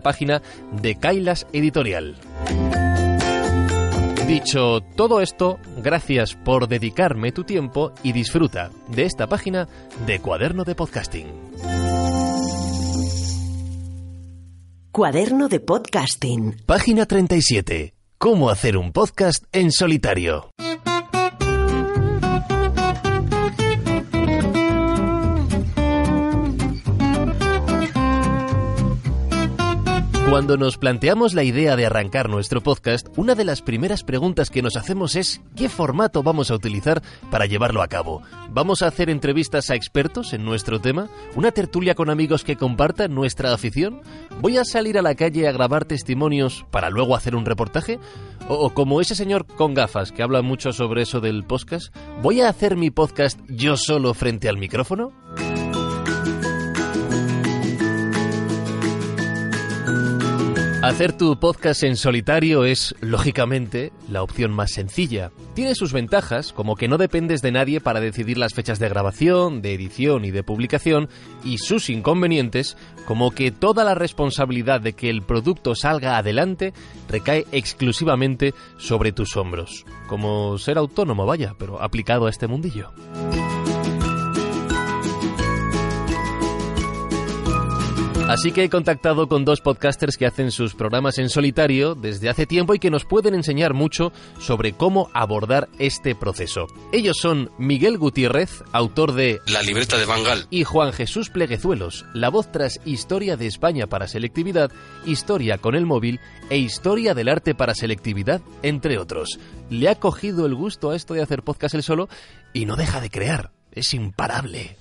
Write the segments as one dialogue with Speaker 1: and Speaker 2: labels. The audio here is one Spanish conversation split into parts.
Speaker 1: página de Kailas Editorial. Dicho todo esto, gracias por dedicarme tu tiempo y disfruta de esta página de Cuaderno de Podcasting.
Speaker 2: Cuaderno de Podcasting.
Speaker 1: Página 37. Cómo hacer un podcast en solitario. Cuando nos planteamos la idea de arrancar nuestro podcast, una de las primeras preguntas que nos hacemos es ¿qué formato vamos a utilizar para llevarlo a cabo? ¿Vamos a hacer entrevistas a expertos en nuestro tema? ¿Una tertulia con amigos que compartan nuestra afición? ¿Voy a salir a la calle a grabar testimonios para luego hacer un reportaje? ¿O como ese señor con gafas que habla mucho sobre eso del podcast? ¿Voy a hacer mi podcast yo solo frente al micrófono? Hacer tu podcast en solitario es, lógicamente, la opción más sencilla. Tiene sus ventajas, como que no dependes de nadie para decidir las fechas de grabación, de edición y de publicación, y sus inconvenientes, como que toda la responsabilidad de que el producto salga adelante recae exclusivamente sobre tus hombros. Como ser autónomo, vaya, pero aplicado a este mundillo. Así que he contactado con dos podcasters que hacen sus programas en solitario desde hace tiempo y que nos pueden enseñar mucho sobre cómo abordar este proceso. Ellos son Miguel Gutiérrez, autor de
Speaker 3: La libreta de Bangal,
Speaker 1: y Juan Jesús Pleguezuelos, la voz tras Historia de España para Selectividad, Historia con el móvil e Historia del arte para selectividad, entre otros. Le ha cogido el gusto a esto de hacer podcast él solo y no deja de crear. Es imparable.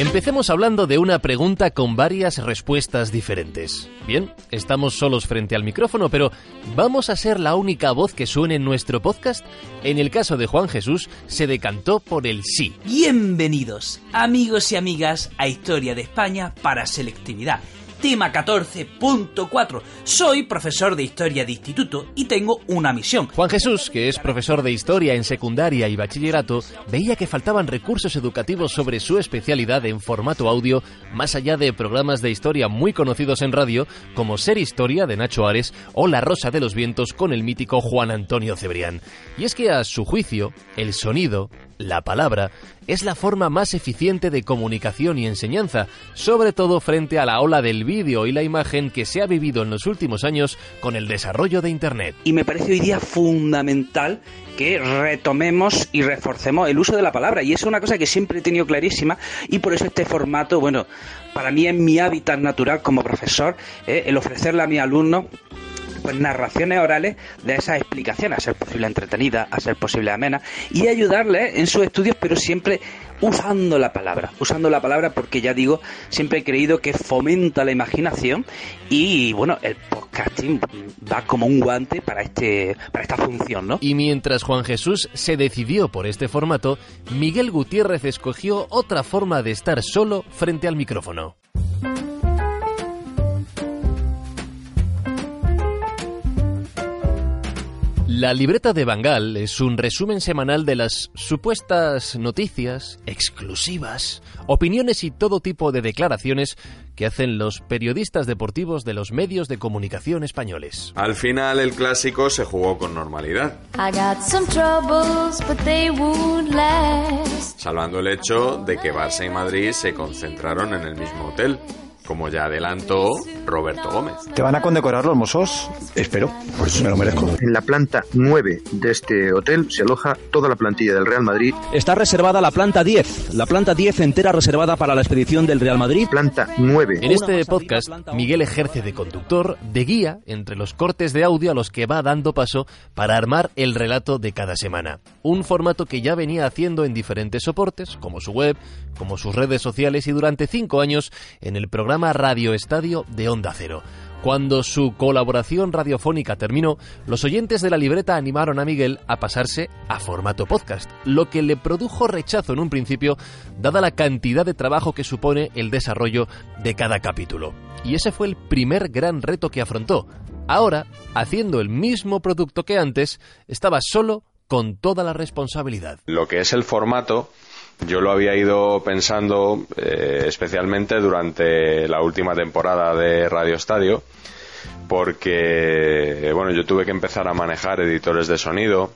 Speaker 1: Empecemos hablando de una pregunta con varias respuestas diferentes. Bien, estamos solos frente al micrófono, pero ¿vamos a ser la única voz que suene en nuestro podcast? En el caso de Juan Jesús, se decantó por el sí.
Speaker 4: Bienvenidos, amigos y amigas, a Historia de España para Selectividad tema 14.4. Soy profesor de historia de instituto y tengo una misión.
Speaker 1: Juan Jesús, que es profesor de historia en secundaria y bachillerato, veía que faltaban recursos educativos sobre su especialidad en formato audio, más allá de programas de historia muy conocidos en radio, como Ser Historia de Nacho Ares o La Rosa de los Vientos con el mítico Juan Antonio Cebrián. Y es que a su juicio, el sonido, la palabra, es la forma más eficiente de comunicación y enseñanza, sobre todo frente a la ola del vídeo y la imagen que se ha vivido en los últimos años con el desarrollo de Internet.
Speaker 4: Y me parece hoy día fundamental que retomemos y reforcemos el uso de la palabra. Y es una cosa que siempre he tenido clarísima y por eso este formato, bueno, para mí es mi hábitat natural como profesor, ¿eh? el ofrecerle a mis alumnos
Speaker 2: pues narraciones orales de esas explicaciones, a ser posible entretenida, a ser posible amena, y ayudarles en sus estudios, pero siempre usando la palabra, usando la palabra porque ya digo, siempre he creído que fomenta la imaginación y bueno, el podcasting va como un guante para este para esta función, ¿no?
Speaker 1: Y mientras Juan Jesús se decidió por este formato, Miguel Gutiérrez escogió otra forma de estar solo frente al micrófono. La libreta de Bangal es un resumen semanal de las supuestas noticias exclusivas, opiniones y todo tipo de declaraciones que hacen los periodistas deportivos de los medios de comunicación españoles.
Speaker 3: Al final el clásico se jugó con normalidad. Salvando el hecho de que Barça y Madrid se concentraron en el mismo hotel como ya adelantó Roberto Gómez.
Speaker 5: ¿Te van a condecorar los mozos?
Speaker 6: Espero, pues me lo merezco.
Speaker 7: En la planta 9 de este hotel se aloja toda la plantilla del Real Madrid.
Speaker 8: Está reservada la planta 10, la planta 10 entera reservada para la expedición del Real Madrid.
Speaker 7: Planta 9.
Speaker 1: En este podcast, Miguel ejerce de conductor, de guía, entre los cortes de audio a los que va dando paso para armar el relato de cada semana. Un formato que ya venía haciendo en diferentes soportes, como su web, como sus redes sociales y durante cinco años en el programa Radio Estadio de Onda Cero. Cuando su colaboración radiofónica terminó, los oyentes de la libreta animaron a Miguel a pasarse a formato podcast, lo que le produjo rechazo en un principio, dada la cantidad de trabajo que supone el desarrollo de cada capítulo. Y ese fue el primer gran reto que afrontó. Ahora, haciendo el mismo producto que antes, estaba solo con toda la responsabilidad.
Speaker 3: Lo que es el formato yo lo había ido pensando eh, especialmente durante la última temporada de Radio Estadio, porque bueno, yo tuve que empezar a manejar editores de sonido,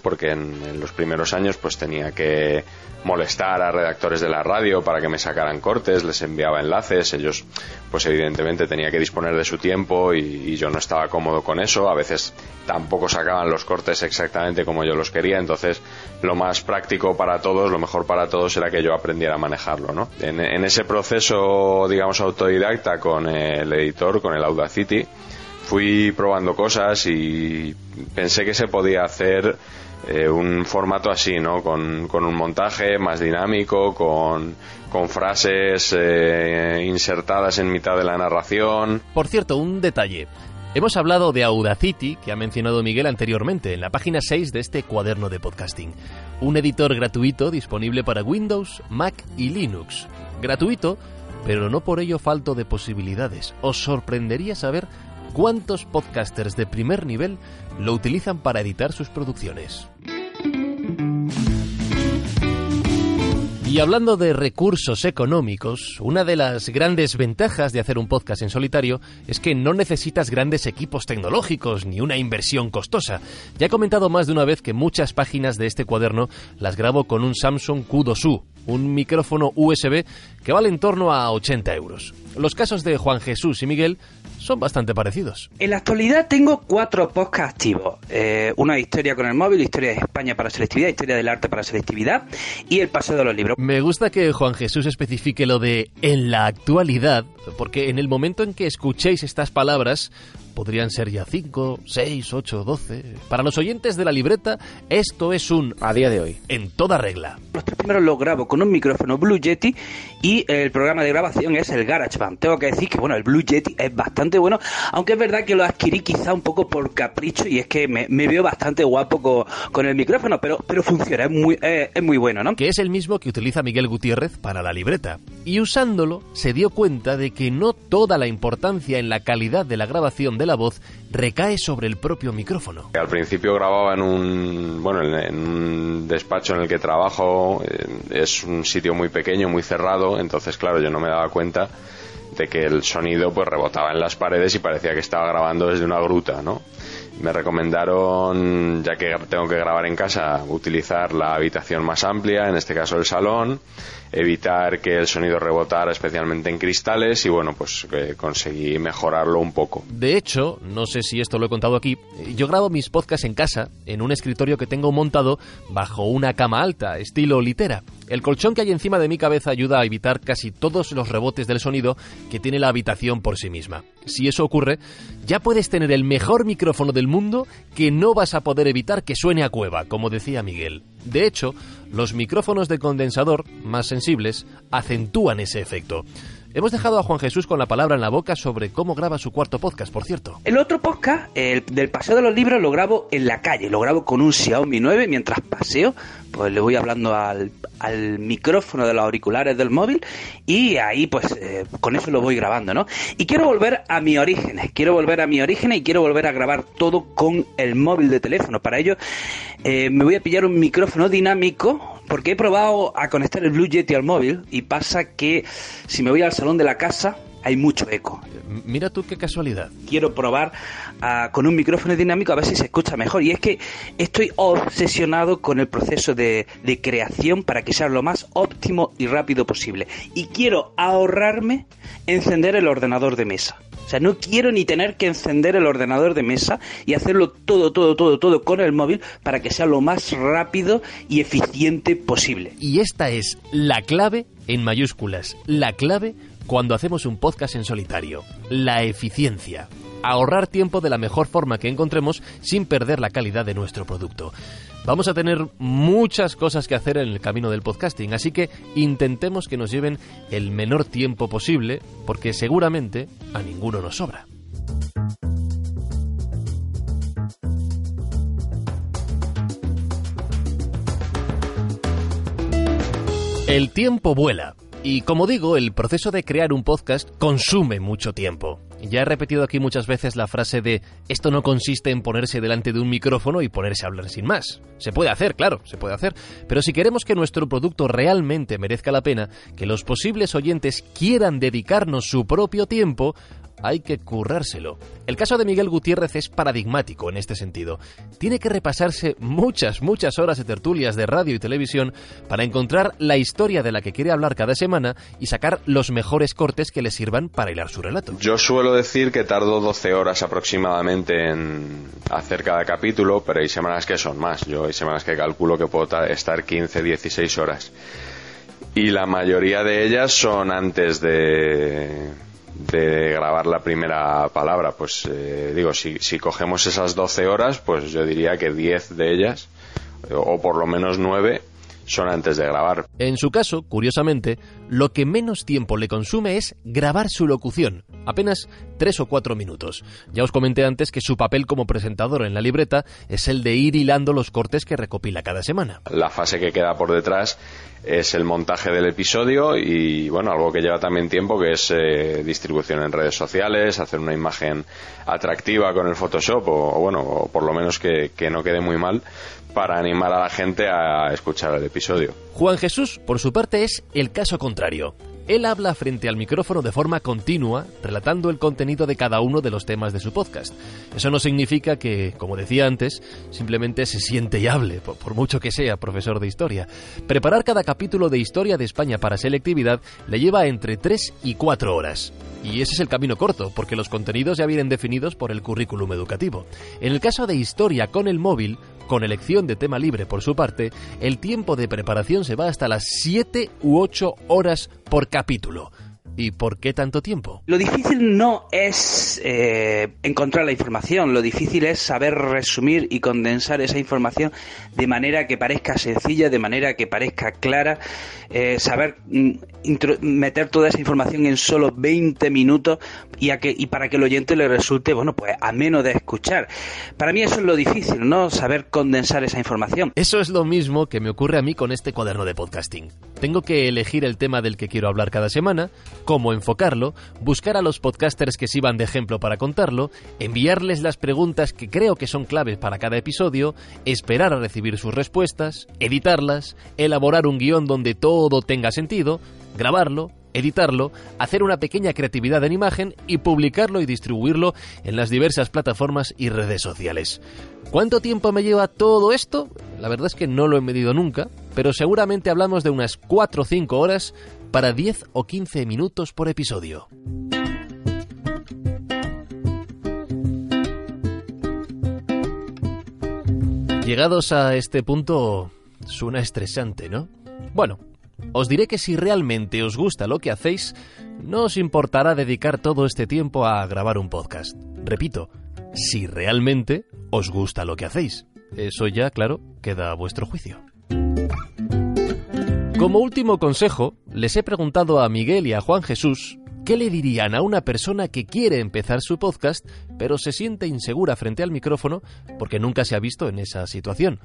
Speaker 3: porque en, los primeros años pues tenía que molestar a redactores de la radio para que me sacaran cortes, les enviaba enlaces, ellos pues evidentemente tenía que disponer de su tiempo y, yo no estaba cómodo con eso, a veces tampoco sacaban los cortes exactamente como yo los quería, entonces lo más práctico para todos, lo mejor para todos era que yo aprendiera a manejarlo, ¿no? En, en ese proceso, digamos, autodidacta con el editor, con el Audacity, fui probando cosas y pensé que se podía hacer eh, un formato así, ¿no? Con, un montaje más dinámico, con, con frases eh, insertadas en mitad de la narración.
Speaker 1: Por cierto, un detalle. Hemos hablado de Audacity, que ha mencionado Miguel anteriormente, en la página 6 de este cuaderno de podcasting. Un editor gratuito disponible para Windows, Mac y Linux. Gratuito, pero no por ello falto de posibilidades. Os sorprendería saber cuántos podcasters de primer nivel lo utilizan para editar sus producciones. Y hablando de recursos económicos, una de las grandes ventajas de hacer un podcast en solitario es que no necesitas grandes equipos tecnológicos ni una inversión costosa. Ya he comentado más de una vez que muchas páginas de este cuaderno las grabo con un Samsung Q2U, un micrófono USB que vale en torno a 80 euros. Los casos de Juan Jesús y Miguel son bastante parecidos.
Speaker 2: En la actualidad tengo cuatro podcasts activos. Eh, una historia con el móvil, historia de España para selectividad, historia del arte para selectividad y el paseo de los libros.
Speaker 1: Me gusta que Juan Jesús especifique lo de en la actualidad, porque en el momento en que escuchéis estas palabras, podrían ser ya 5, 6, 8, 12. Para los oyentes de la libreta, esto es un
Speaker 5: a día de hoy.
Speaker 1: En toda regla.
Speaker 2: Los tres primeros los grabo con un micrófono Blue Yeti y el programa de grabación es el GarageBand. Tengo que decir que bueno, el Blue Yeti es bastante bueno, aunque es verdad que lo adquirí quizá un poco por capricho y es que me, veo bastante guapo con, el micrófono, pero, pero funciona, es muy, es muy bueno, ¿no?
Speaker 1: Que es el mismo que utiliza Miguel Gutiérrez para la libreta. Y usándolo, se dio cuenta de que no toda la importancia en la calidad de la grabación de la voz recae sobre el propio micrófono.
Speaker 3: Al principio grababa en un, bueno, en un despacho en el que trabajo, eh, es un sitio muy pequeño, muy cerrado, entonces claro, yo no me daba cuenta de que el sonido pues rebotaba en las paredes y parecía que estaba grabando desde una gruta, ¿no? Me recomendaron, ya que tengo que grabar en casa, utilizar la habitación más amplia, en este caso el salón, evitar que el sonido rebotara especialmente en cristales y bueno, pues eh, conseguí mejorarlo un poco.
Speaker 1: De hecho, no sé si esto lo he contado aquí, yo grabo mis podcasts en casa, en un escritorio que tengo montado bajo una cama alta, estilo litera. El colchón que hay encima de mi cabeza ayuda a evitar casi todos los rebotes del sonido que tiene la habitación por sí misma. Si eso ocurre, ya puedes tener el mejor micrófono del mundo que no vas a poder evitar que suene a cueva, como decía Miguel. De hecho, los micrófonos de condensador, más sensibles, acentúan ese efecto. Hemos dejado a Juan Jesús con la palabra en la boca sobre cómo graba su cuarto podcast, por cierto.
Speaker 2: El otro podcast, el del Paseo de los Libros, lo grabo en la calle, lo grabo con un Xiaomi 9 mientras paseo, pues le voy hablando al, micrófono de los auriculares del móvil y ahí pues eh, con eso lo voy grabando, ¿no? Y quiero volver a mi orígenes, quiero volver a mi orígenes y quiero volver a grabar todo con el móvil de teléfono. Para ello eh, me voy a pillar un micrófono dinámico porque he probado a conectar el Blue Yeti al móvil y pasa que si me voy al salón de la casa hay mucho eco.
Speaker 1: Mira tú qué casualidad.
Speaker 2: Quiero probar ah, con un micrófono dinámico a ver si se escucha mejor. Y es que estoy obsesionado con el proceso de, de creación para que sea lo más óptimo y rápido posible. Y quiero ahorrarme encender el ordenador de mesa. O sea, no quiero ni tener que encender el ordenador de mesa y hacerlo todo, todo, todo, todo con el móvil para que sea lo más rápido y eficiente posible.
Speaker 1: Y esta es la clave en mayúsculas, la clave cuando hacemos un podcast en solitario, la eficiencia. Ahorrar tiempo de la mejor forma que encontremos sin perder la calidad de nuestro producto. Vamos a tener muchas cosas que hacer en el camino del podcasting, así que intentemos que nos lleven el menor tiempo posible, porque seguramente a ninguno nos sobra. El tiempo vuela. Y como digo, el proceso de crear un podcast consume mucho tiempo. Ya he repetido aquí muchas veces la frase de esto no consiste en ponerse delante de un micrófono y ponerse a hablar sin más. Se puede hacer, claro, se puede hacer, pero si queremos que nuestro producto realmente merezca la pena, que los posibles oyentes quieran dedicarnos su propio tiempo, hay que currárselo. El caso de Miguel Gutiérrez es paradigmático en este sentido. Tiene que repasarse muchas, muchas horas de tertulias de radio y televisión para encontrar la historia de la que quiere hablar cada semana y sacar los mejores cortes que le sirvan para hilar su relato.
Speaker 3: Yo suelo decir que tardo 12 horas aproximadamente en hacer cada capítulo, pero hay semanas que son más. Yo hay semanas que calculo que puedo estar 15, 16 horas. Y la mayoría de ellas son antes de de grabar la primera palabra, pues eh, digo, si, si cogemos esas 12 horas, pues yo diría que 10 de ellas, o por lo menos 9, son antes de grabar.
Speaker 1: En su caso, curiosamente, lo que menos tiempo le consume es grabar su locución, apenas tres o cuatro minutos. Ya os comenté antes que su papel como presentador en la libreta es el de ir hilando los cortes que recopila cada semana.
Speaker 3: La fase que queda por detrás es el montaje del episodio y bueno, algo que lleva también tiempo que es eh, distribución en redes sociales, hacer una imagen atractiva con el Photoshop o, bueno, o por lo menos que, que no quede muy mal para animar a la gente a escuchar el episodio.
Speaker 1: Juan Jesús, por su parte, es el caso contrario. Él habla frente al micrófono de forma continua, relatando el contenido de cada uno de los temas de su podcast. Eso no significa que, como decía antes, simplemente se siente y hable, por, mucho que sea profesor de historia. Preparar cada capítulo de Historia de España para selectividad le lleva entre 3 y 4 horas. Y ese es el camino corto, porque los contenidos ya vienen definidos por el currículum educativo. En el caso de Historia con el móvil, con elección de tema libre por su parte, el tiempo de preparación se va hasta las 7 u 8 horas por capítulo. ¿Y por qué tanto tiempo?
Speaker 2: Lo difícil no es eh, encontrar la información, lo difícil es saber resumir y condensar esa información de manera que parezca sencilla, de manera que parezca clara, eh, saber mm, meter toda esa información en solo 20 minutos y, a que, y para que el oyente le resulte, bueno, pues a menos de escuchar. Para mí eso es lo difícil, ¿no? Saber condensar esa información.
Speaker 1: Eso es lo mismo que me ocurre a mí con este cuaderno de podcasting. Tengo que elegir el tema del que quiero hablar cada semana, cómo enfocarlo, buscar a los podcasters que sirvan de ejemplo para contarlo, enviarles las preguntas que creo que son claves para cada episodio, esperar a recibir sus respuestas, editarlas, elaborar un guion donde todo tenga sentido, grabarlo, editarlo, hacer una pequeña creatividad en imagen y publicarlo y distribuirlo en las diversas plataformas y redes sociales. ¿Cuánto tiempo me lleva todo esto? La verdad es que no lo he medido nunca, pero seguramente hablamos de unas 4 o 5 horas para 10 o 15 minutos por episodio. Llegados a este punto, suena estresante, ¿no? Bueno, os diré que si realmente os gusta lo que hacéis, no os importará dedicar todo este tiempo a grabar un podcast. Repito, si realmente os gusta lo que hacéis. Eso ya, claro, queda a vuestro juicio. Como último consejo, les he preguntado a Miguel y a Juan Jesús qué le dirían a una persona que quiere empezar su podcast, pero se siente insegura frente al micrófono porque nunca se ha visto en esa situación.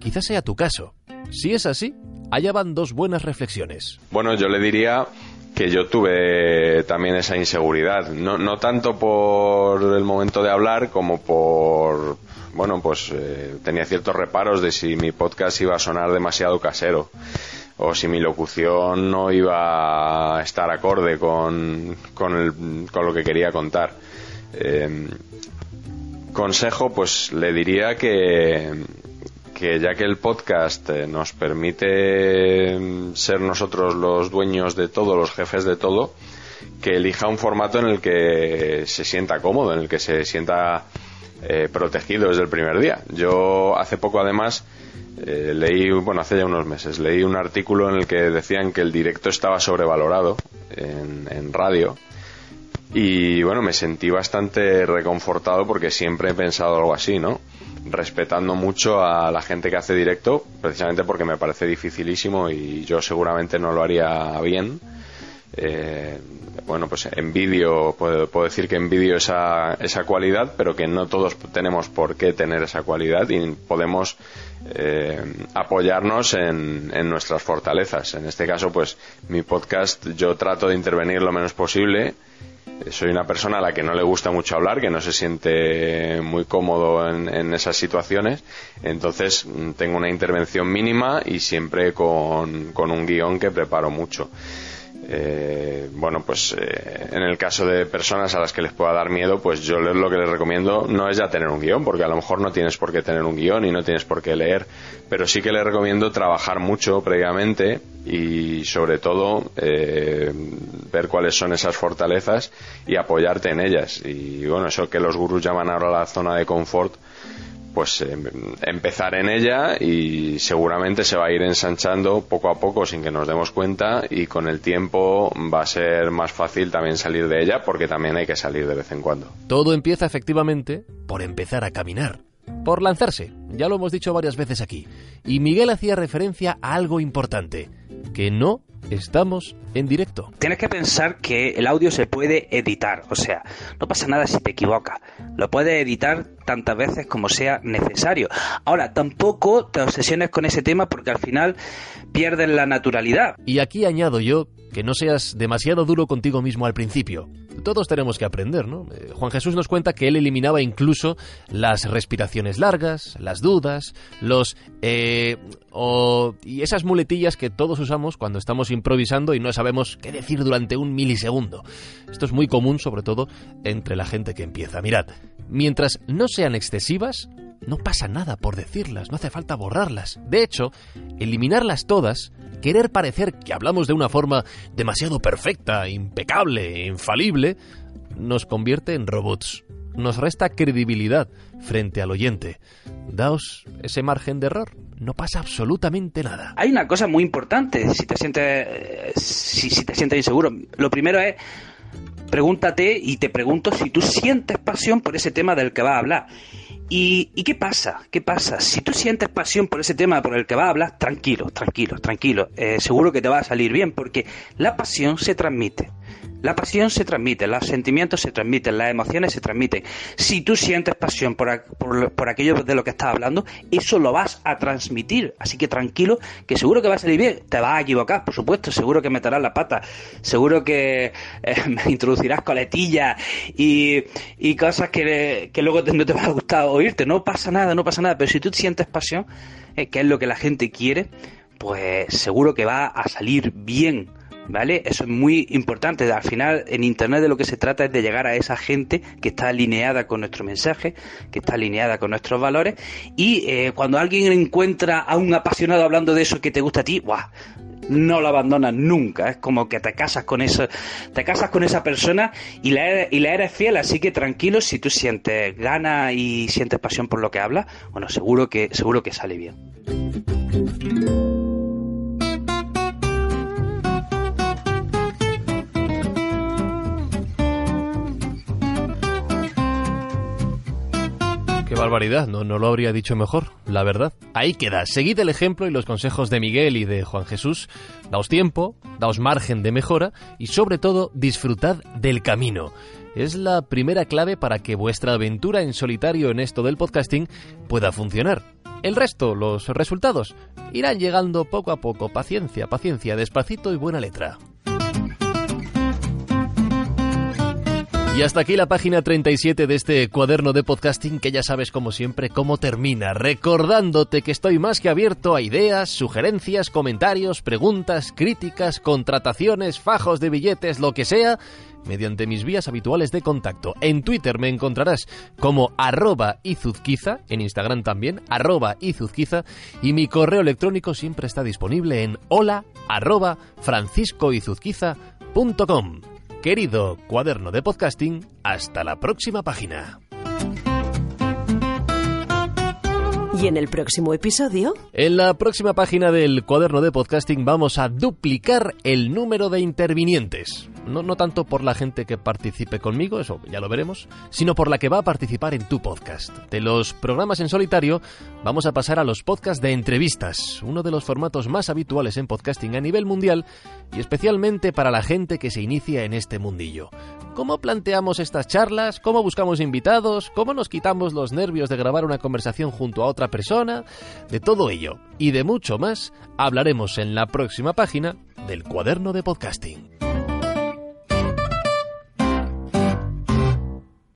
Speaker 1: Quizás sea tu caso. Si es así, allá van dos buenas reflexiones.
Speaker 3: Bueno, yo le diría que yo tuve también esa inseguridad, no, no tanto por el momento de hablar como por, bueno, pues eh, tenía ciertos reparos de si mi podcast iba a sonar demasiado casero o si mi locución no iba a estar acorde con, con, lo que quería contar. Eh, consejo, pues le diría que, que ya que el podcast eh, nos permite mm, ser nosotros los dueños de todo, los jefes de todo, que elija un formato en el que se sienta cómodo, en el que se sienta eh, protegido desde el primer día. Yo hace poco además eh, leí, bueno, hace ya unos meses, leí un artículo en el que decían que el directo estaba sobrevalorado en, en radio. Y bueno, me sentí bastante reconfortado porque siempre he pensado algo así, ¿no? respetando mucho a la gente que hace directo, precisamente porque me parece dificilísimo y yo seguramente no lo haría bien. Eh, bueno, pues en vídeo, puedo, decir que en vídeo esa, esa cualidad, pero que no todos tenemos por qué tener esa cualidad y podemos eh, apoyarnos en, en, nuestras fortalezas. En este caso, pues mi podcast yo trato de intervenir lo menos posible soy una persona a la que no le gusta mucho hablar, que no se siente muy cómodo en, esas situaciones, entonces mm, tengo una intervención mínima y siempre con, con un guion que preparo mucho. Eh, bueno, pues eh, en el caso de personas a las que les pueda dar miedo, pues yo lo que les recomiendo no es ya tener un guion, porque a lo mejor no tienes por qué tener un guion y no tienes por qué leer, pero sí que les recomiendo trabajar mucho previamente y sobre todo eh, ver cuáles son esas fortalezas y apoyarte en ellas. Y bueno, eso que los gurús llaman ahora la zona de confort, pues em, empezar en ella y seguramente se va a ir ensanchando poco a poco sin que nos demos cuenta y con el tiempo va a ser más fácil también salir de ella porque también hay que salir de vez en cuando.
Speaker 1: Todo empieza efectivamente por empezar a caminar, por lanzarse, ya lo hemos dicho varias veces aquí, y Miguel hacía referencia a algo importante, que no Estamos en directo.
Speaker 2: Tienes que pensar que el audio se puede editar, o sea, no pasa nada si te equivocas. Lo puedes editar tantas veces como sea necesario. Ahora, tampoco te obsesiones con ese tema porque al final pierdes la naturalidad.
Speaker 1: Y aquí añado yo que no seas demasiado duro contigo mismo al principio. Todos tenemos que aprender, ¿no? Eh, Juan Jesús nos cuenta que él eliminaba incluso las respiraciones largas, las dudas, los... Eh, y esas muletillas que todos usamos cuando estamos improvisando y no sabemos qué decir durante un milisegundo. Esto es muy común, sobre todo, entre la gente que empieza. Mirad, mientras no sean excesivas, no pasa nada por decirlas, no hace falta borrarlas. De hecho, eliminarlas todas, querer parecer que hablamos de una forma demasiado perfecta, impecable, infalible, nos convierte en robots. Nos resta credibilidad frente al oyente. Daos ese margen de error. No pasa absolutamente nada.
Speaker 2: Hay una cosa muy importante si te sientes, si, si te sientes inseguro. Lo primero es pregúntate y te pregunto si tú sientes pasión por ese tema del que vas a hablar. ¿Y, qué pasa? ¿Qué pasa? Si tú sientes pasión por ese tema por el que vas a hablar, tranquilo, tranquilo, tranquilo. Eh, seguro que te va a salir bien porque la pasión se transmite. La pasión se transmite, los sentimientos se transmiten, las emociones se transmiten. Si tú sientes pasión por, por, aquello de lo que estás hablando, eso lo vas a transmitir. Así que tranquilo, que seguro que va a salir bien. Te vas a equivocar, por supuesto, seguro que meterás la pata, seguro que eh, introducirás coletillas y, cosas que, luego no te va a gustar oírte. No pasa nada, no pasa nada. Pero si tú sientes pasión, eh, que es lo que la gente quiere, pues seguro que va a salir bien. ¿Vale? Eso es muy importante. Al final, en Internet de lo que se trata es de llegar a esa gente que está alineada con nuestro mensaje, que está alineada con nuestros valores. Y eh, cuando alguien encuentra a un apasionado hablando de eso que te gusta a ti, ¡buah! no lo abandonas nunca. Es como que te casas con eso, te casas con esa persona y la, eres, y la eres fiel. Así que tranquilo, si tú sientes ganas y sientes pasión por lo que hablas, bueno, seguro que, seguro que sale bien.
Speaker 1: Qué barbaridad, no, no lo habría dicho mejor, la verdad. Ahí queda, seguid el ejemplo y los consejos de Miguel y de Juan Jesús. Daos tiempo, daos margen de mejora y sobre todo disfrutad del camino. Es la primera clave para que vuestra aventura en solitario en esto del podcasting pueda funcionar. El resto, los resultados, irán llegando poco a poco. Paciencia, paciencia, despacito y buena letra. Y hasta aquí la página 37 de este cuaderno de podcasting que ya sabes como siempre cómo termina, recordándote que estoy más que abierto a ideas, sugerencias, comentarios, preguntas, críticas, contrataciones, fajos de billetes, lo que sea, mediante mis vías habituales de contacto. En Twitter me encontrarás como arroba izuzquiza, en Instagram también, arroba izuzquiza, y mi correo electrónico siempre está disponible en hola arroba franciscoizuzquiza.com. Querido cuaderno de podcasting, hasta la próxima página.
Speaker 9: ¿Y en el próximo episodio?
Speaker 1: En la próxima página del cuaderno de podcasting vamos a duplicar el número de intervinientes. No, no tanto por la gente que participe conmigo, eso ya lo veremos, sino por la que va a participar en tu podcast. De los programas en solitario vamos a pasar a los podcasts de entrevistas, uno de los formatos más habituales en podcasting a nivel mundial y especialmente para la gente que se inicia en este mundillo. ¿Cómo planteamos estas charlas? ¿Cómo buscamos invitados? ¿Cómo nos quitamos los nervios de grabar una conversación junto a otra persona? De todo ello y de mucho más hablaremos en la próxima página del cuaderno de podcasting.